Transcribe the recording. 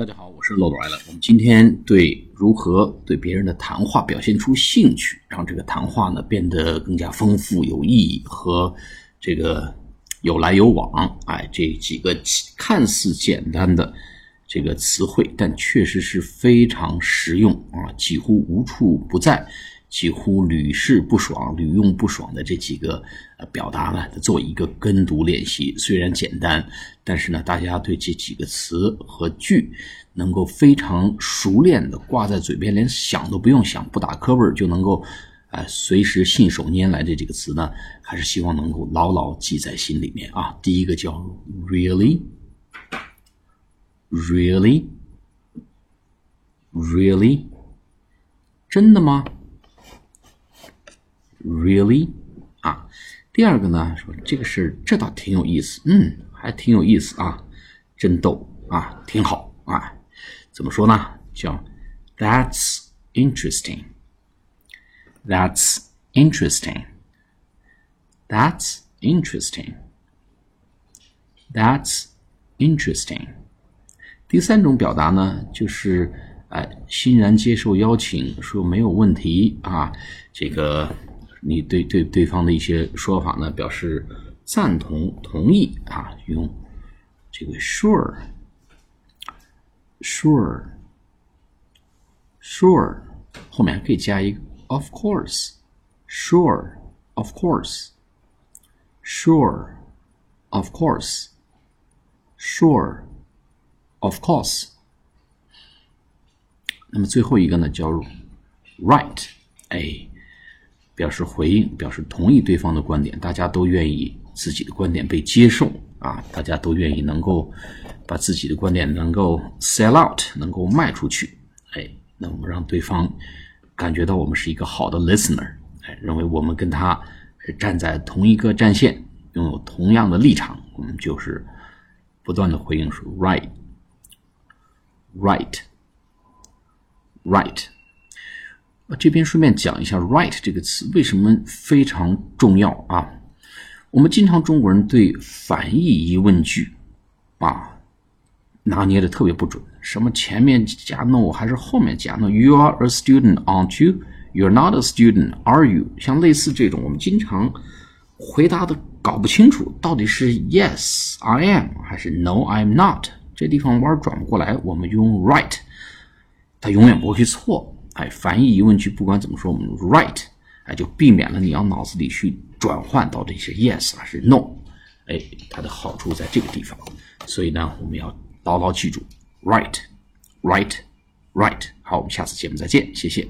大家好，我是漏斗来了。我们今天对如何对别人的谈话表现出兴趣，让这个谈话呢变得更加丰富、有意义和这个有来有往。哎，这几个看似简单的这个词汇，但确实是非常实用啊，几乎无处不在。几乎屡试不爽、屡用不爽的这几个呃表达呢，做一个跟读练习。虽然简单，但是呢，大家对这几个词和句能够非常熟练的挂在嘴边，连想都不用想，不打磕巴就能够，呃，随时信手拈来这几个词呢，还是希望能够牢牢记在心里面啊。第一个叫 really，really，really，真的吗？Really，啊，第二个呢，说这个事这倒挺有意思，嗯，还挺有意思啊，真逗啊，挺好啊，怎么说呢？叫 That's interesting，That's interesting，That's interesting，That's interesting。第三种表达呢，就是哎，欣然接受邀请，说没有问题啊，这个。你对对对方的一些说法呢表示赞同同意啊，用这个 sure sure sure 后面还可以加一个 of course sure of course sure of course sure of course 那么最后一个呢叫 right a。表示回应，表示同意对方的观点，大家都愿意自己的观点被接受啊，大家都愿意能够把自己的观点能够 sell out，能够卖出去，哎，那我们让对方感觉到我们是一个好的 listener，哎，认为我们跟他站在同一个战线，拥有同样的立场，我们就是不断的回应说 right，right，right。这边顺便讲一下 “right” 这个词为什么非常重要啊？我们经常中国人对反义疑问句啊拿捏的特别不准，什么前面加 “no” 还是后面加 “no”？You are a student, aren't you? You're not a student, are you? 像类似这种，我们经常回答的搞不清楚，到底是 “Yes, I am” 还是 “No, I'm not”？这地方弯转不过来，我们用 “right”，它永远不会错。哎，反义疑问句不管怎么说，我们 right，哎，就避免了你要脑子里去转换到这些 yes 还是 no，哎，它的好处在这个地方。所以呢，我们要牢牢记住 right，right，right。好，我们下次节目再见，谢谢。